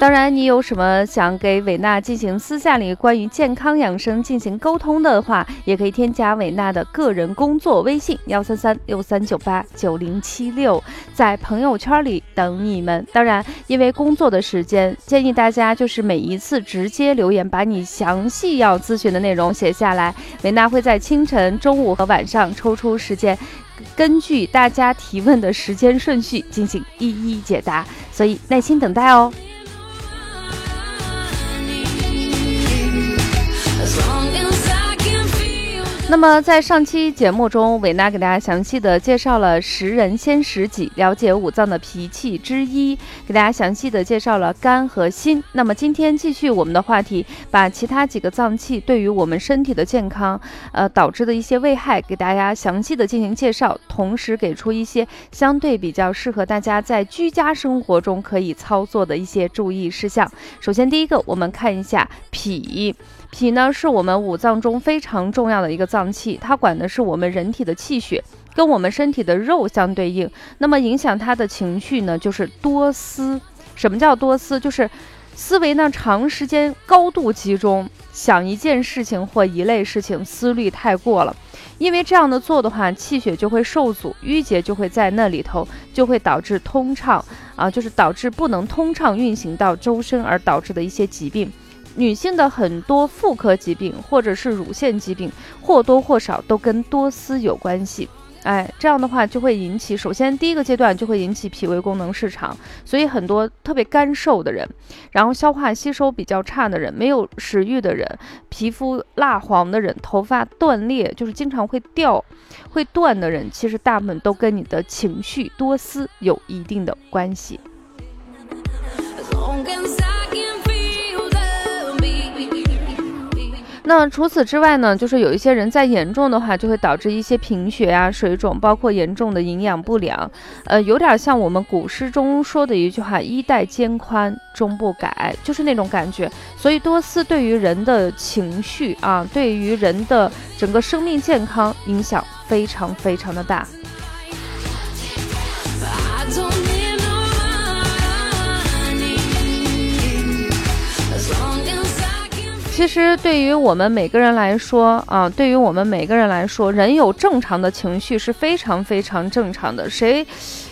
当然，你有什么想给伟娜进行私下里关于健康养生进行沟通的话，也可以添加伟娜的个人工作微信幺三三六三九八九零七六，在朋友圈里等你们。当然，因为工作的时间，建议大家就是每一次直接留言，把你详细要咨询的内容写下来，伟娜会在清晨、中午和晚上抽出时间，根据大家提问的时间顺序进行一一解答，所以耐心等待哦。那么在上期节目中，伟娜给大家详细的介绍了识人先识己，了解五脏的脾气之一，给大家详细的介绍了肝和心。那么今天继续我们的话题，把其他几个脏器对于我们身体的健康，呃导致的一些危害，给大家详细的进行介绍，同时给出一些相对比较适合大家在居家生活中可以操作的一些注意事项。首先第一个，我们看一下脾。脾呢，是我们五脏中非常重要的一个脏器，它管的是我们人体的气血，跟我们身体的肉相对应。那么影响它的情绪呢，就是多思。什么叫多思？就是思维呢长时间高度集中，想一件事情或一类事情，思虑太过了。因为这样的做的话，气血就会受阻，淤结就会在那里头，就会导致通畅啊，就是导致不能通畅运行到周身而导致的一些疾病。女性的很多妇科疾病或者是乳腺疾病，或多或少都跟多思有关系。哎，这样的话就会引起，首先第一个阶段就会引起脾胃功能失常，所以很多特别干瘦的人，然后消化吸收比较差的人，没有食欲的人，皮肤蜡黄的人，头发断裂，就是经常会掉、会断的人，其实大部分都跟你的情绪多思有一定的关系。那除此之外呢，就是有一些人在严重的话，就会导致一些贫血啊、水肿，包括严重的营养不良，呃，有点像我们古诗中说的一句话：“衣带渐宽终不改”，就是那种感觉。所以多思对于人的情绪啊，对于人的整个生命健康影响非常非常的大。其实对于我们每个人来说啊，对于我们每个人来说，人有正常的情绪是非常非常正常的。谁，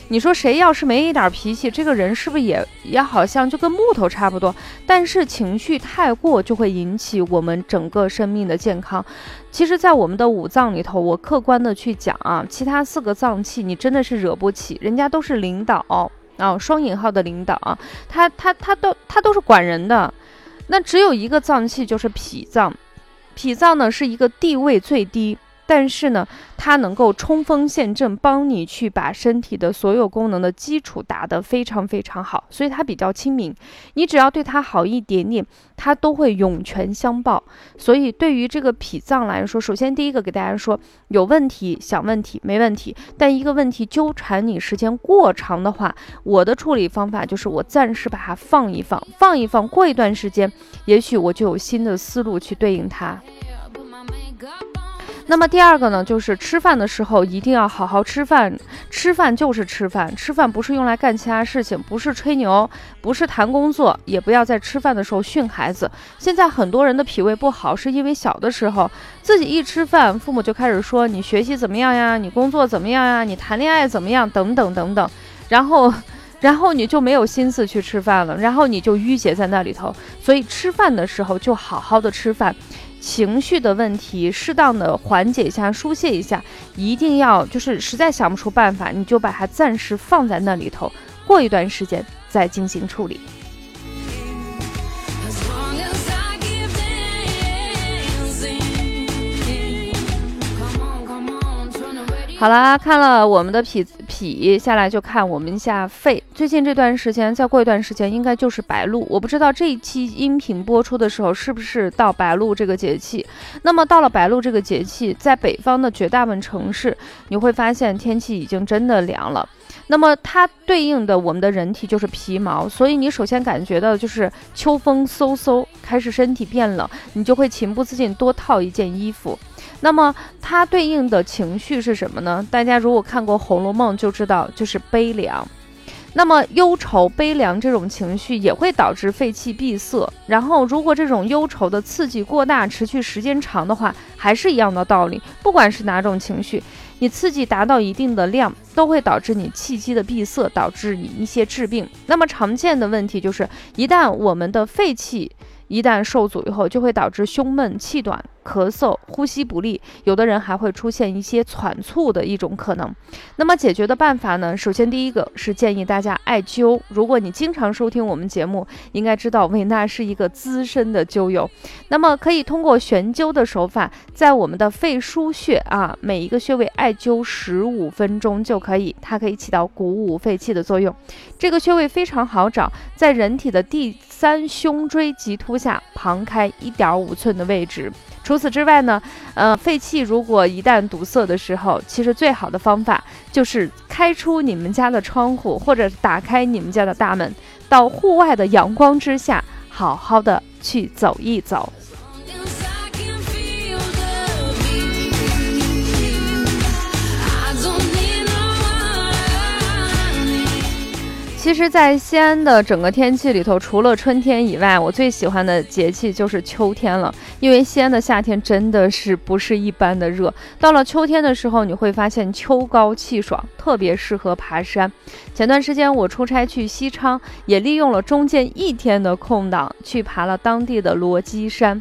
你说谁要是没一点脾气，这个人是不是也也好像就跟木头差不多？但是情绪太过就会引起我们整个生命的健康。其实，在我们的五脏里头，我客观的去讲啊，其他四个脏器你真的是惹不起，人家都是领导啊，双引号的领导啊，他他他都他都是管人的。那只有一个脏器，就是脾脏。脾脏呢，是一个地位最低。但是呢，它能够冲锋陷阵，帮你去把身体的所有功能的基础打得非常非常好，所以它比较亲民。你只要对它好一点点，它都会涌泉相报。所以对于这个脾脏来说，首先第一个给大家说，有问题想问题没问题，但一个问题纠缠你时间过长的话，我的处理方法就是我暂时把它放一放，放一放，过一段时间，也许我就有新的思路去对应它。那么第二个呢，就是吃饭的时候一定要好好吃饭。吃饭就是吃饭，吃饭不是用来干其他事情，不是吹牛，不是谈工作，也不要在吃饭的时候训孩子。现在很多人的脾胃不好，是因为小的时候自己一吃饭，父母就开始说你学习怎么样呀，你工作怎么样呀，你谈恋爱怎么样，等等等等，然后，然后你就没有心思去吃饭了，然后你就淤结在那里头。所以吃饭的时候就好好的吃饭。情绪的问题，适当的缓解一下、疏泄一下，一定要就是实在想不出办法，你就把它暂时放在那里头，过一段时间再进行处理。好啦，看了我们的脾。脾下来就看我们一下肺。最近这段时间，再过一段时间应该就是白露。我不知道这一期音频播出的时候是不是到白露这个节气。那么到了白露这个节气，在北方的绝大部分城市，你会发现天气已经真的凉了。那么它对应的我们的人体就是皮毛，所以你首先感觉到就是秋风嗖嗖，开始身体变冷，你就会情不自禁多套一件衣服。那么它对应的情绪是什么呢？大家如果看过《红楼梦》就知道，就是悲凉。那么忧愁、悲凉这种情绪也会导致肺气闭塞。然后，如果这种忧愁的刺激过大、持续时间长的话，还是一样的道理。不管是哪种情绪，你刺激达到一定的量，都会导致你气机的闭塞，导致你一些治病。那么常见的问题就是，一旦我们的肺气一旦受阻以后，就会导致胸闷气短。咳嗽、呼吸不利，有的人还会出现一些喘促的一种可能。那么解决的办法呢？首先第一个是建议大家艾灸。如果你经常收听我们节目，应该知道维娜是一个资深的灸友。那么可以通过悬灸的手法，在我们的肺腧穴啊，每一个穴位艾灸十五分钟就可以，它可以起到鼓舞肺气的作用。这个穴位非常好找，在人体的地三胸椎棘突下旁开一点五寸的位置。除此之外呢，呃，肺气如果一旦堵塞的时候，其实最好的方法就是开出你们家的窗户，或者打开你们家的大门，到户外的阳光之下，好好的去走一走。其实，在西安的整个天气里头，除了春天以外，我最喜欢的节气就是秋天了。因为西安的夏天真的是不是一般的热，到了秋天的时候，你会发现秋高气爽，特别适合爬山。前段时间我出差去西昌，也利用了中间一天的空档去爬了当地的罗基山。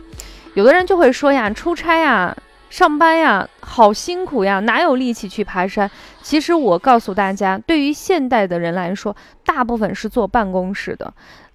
有的人就会说呀，出差呀。上班呀，好辛苦呀，哪有力气去爬山？其实我告诉大家，对于现代的人来说，大部分是坐办公室的，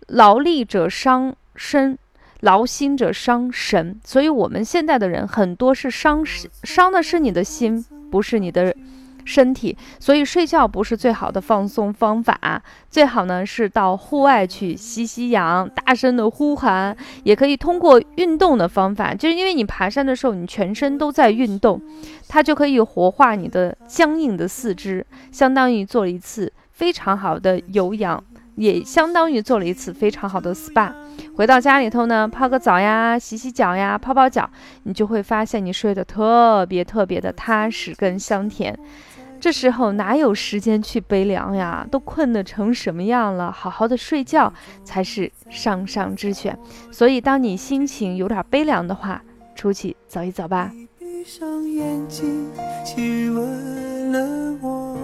劳力者伤身，劳心者伤神。所以，我们现在的人很多是伤伤的是你的心，不是你的。身体，所以睡觉不是最好的放松方法，最好呢是到户外去吸吸氧，大声的呼喊，也可以通过运动的方法，就是因为你爬山的时候，你全身都在运动，它就可以活化你的僵硬的四肢，相当于做了一次非常好的有氧，也相当于做了一次非常好的 SPA。回到家里头呢，泡个澡呀，洗洗脚呀，泡泡脚，你就会发现你睡得特别特别的踏实跟香甜。这时候哪有时间去悲凉呀？都困得成什么样了？好好的睡觉才是上上之选。所以，当你心情有点悲凉的话，出去走一走吧。闭上眼睛，亲吻了我，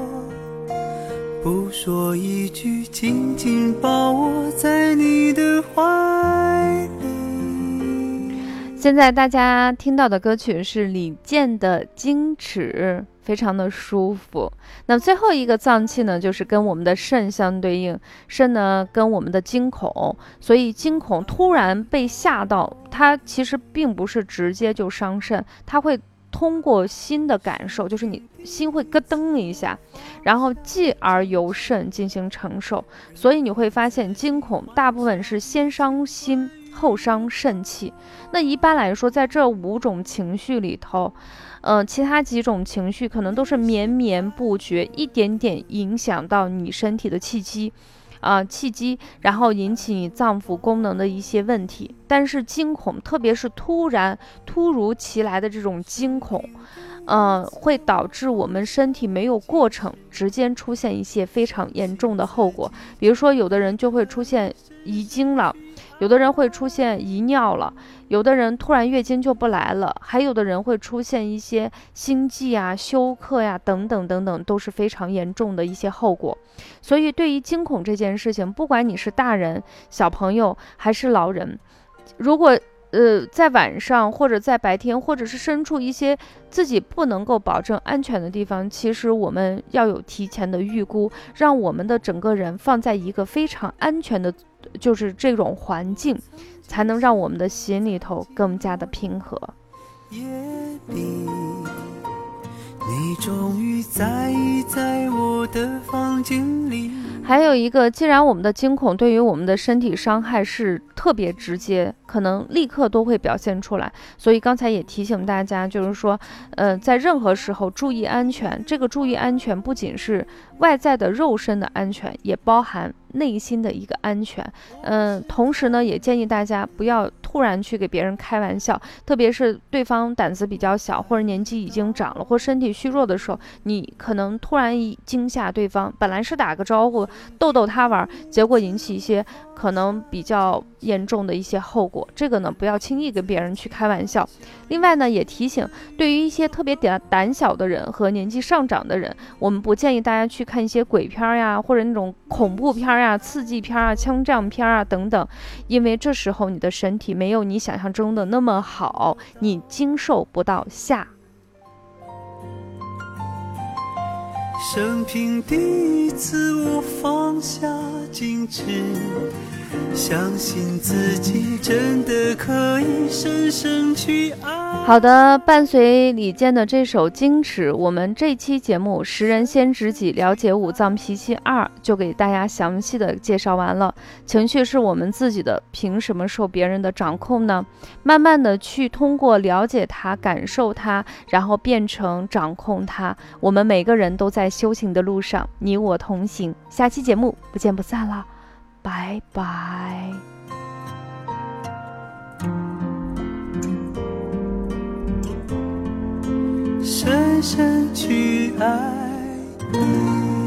不说一句，紧紧抱我在你的怀里。现在大家听到的歌曲是李健的《矜持》。非常的舒服。那最后一个脏器呢，就是跟我们的肾相对应，肾呢跟我们的惊恐，所以惊恐突然被吓到，它其实并不是直接就伤肾，它会通过心的感受，就是你心会咯噔一下，然后继而由肾进行承受，所以你会发现惊恐大部分是先伤心后伤肾气。那一般来说，在这五种情绪里头。嗯，其他几种情绪可能都是绵绵不绝，一点点影响到你身体的气机，啊，气机，然后引起你脏腑功能的一些问题。但是惊恐，特别是突然、突如其来的这种惊恐，嗯，会导致我们身体没有过程，直接出现一些非常严重的后果。比如说，有的人就会出现遗精了。有的人会出现遗尿了，有的人突然月经就不来了，还有的人会出现一些心悸啊、休克呀等等等等，都是非常严重的一些后果。所以，对于惊恐这件事情，不管你是大人、小朋友还是老人，如果呃在晚上或者在白天，或者是身处一些自己不能够保证安全的地方，其实我们要有提前的预估，让我们的整个人放在一个非常安全的。就是这种环境，才能让我们的心里头更加的平和。你终于在意在我的房间里。还有一个，既然我们的惊恐对于我们的身体伤害是特别直接，可能立刻都会表现出来，所以刚才也提醒大家，就是说，呃，在任何时候注意安全。这个注意安全不仅是外在的肉身的安全，也包含。内心的一个安全，嗯，同时呢，也建议大家不要突然去给别人开玩笑，特别是对方胆子比较小，或者年纪已经长了，或身体虚弱的时候，你可能突然一惊吓对方，本来是打个招呼逗逗他玩，结果引起一些。可能比较严重的一些后果，这个呢不要轻易跟别人去开玩笑。另外呢，也提醒对于一些特别胆胆小的人和年纪上长的人，我们不建议大家去看一些鬼片呀，或者那种恐怖片呀、刺激片啊、枪战片啊等等，因为这时候你的身体没有你想象中的那么好，你经受不到吓。生平第一次，我放下矜持。相信自己真的可以深深去爱。好的，伴随李健的这首《矜持》，我们这期节目《识人先知己》，了解五脏脾气二，就给大家详细的介绍完了。情绪是我们自己的，凭什么受别人的掌控呢？慢慢的去通过了解它、感受它，然后变成掌控它。我们每个人都在修行的路上，你我同行。下期节目不见不散了。拜拜。深深去爱你。